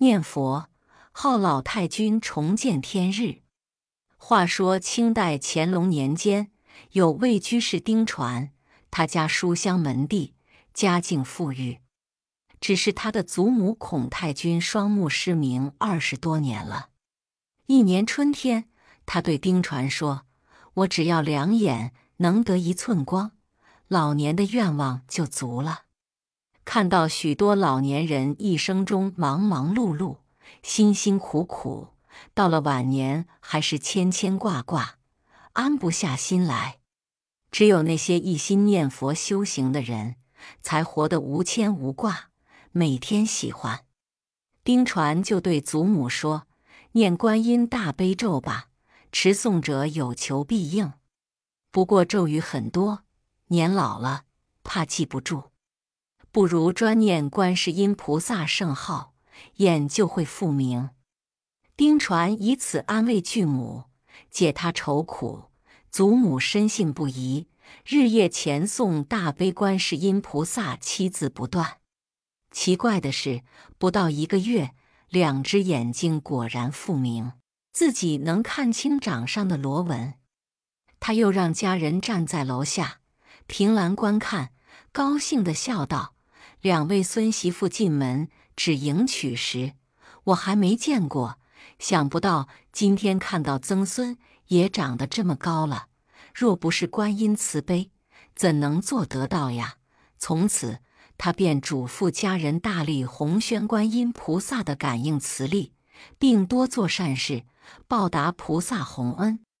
念佛，号老太君重见天日。话说清代乾隆年间，有位居士丁传，他家书香门第，家境富裕。只是他的祖母孔太君双目失明二十多年了。一年春天，他对丁传说：“我只要两眼能得一寸光，老年的愿望就足了。”看到许多老年人一生中忙忙碌碌、辛辛苦苦，到了晚年还是牵牵挂挂，安不下心来。只有那些一心念佛修行的人，才活得无牵无挂，每天喜欢。丁传就对祖母说：“念观音大悲咒吧，持诵者有求必应。不过咒语很多，年老了怕记不住。”不如专念观世音菩萨圣号，眼就会复明。丁传以此安慰巨母，解他愁苦。祖母深信不疑，日夜虔诵大悲观世音菩萨七字不断。奇怪的是，不到一个月，两只眼睛果然复明，自己能看清掌上的螺纹。他又让家人站在楼下凭栏观看，高兴地笑道。两位孙媳妇进门只迎娶时，我还没见过。想不到今天看到曾孙也长得这么高了。若不是观音慈悲，怎能做得到呀？从此，他便嘱咐家人大力弘宣观音菩萨的感应慈力，并多做善事，报答菩萨洪恩。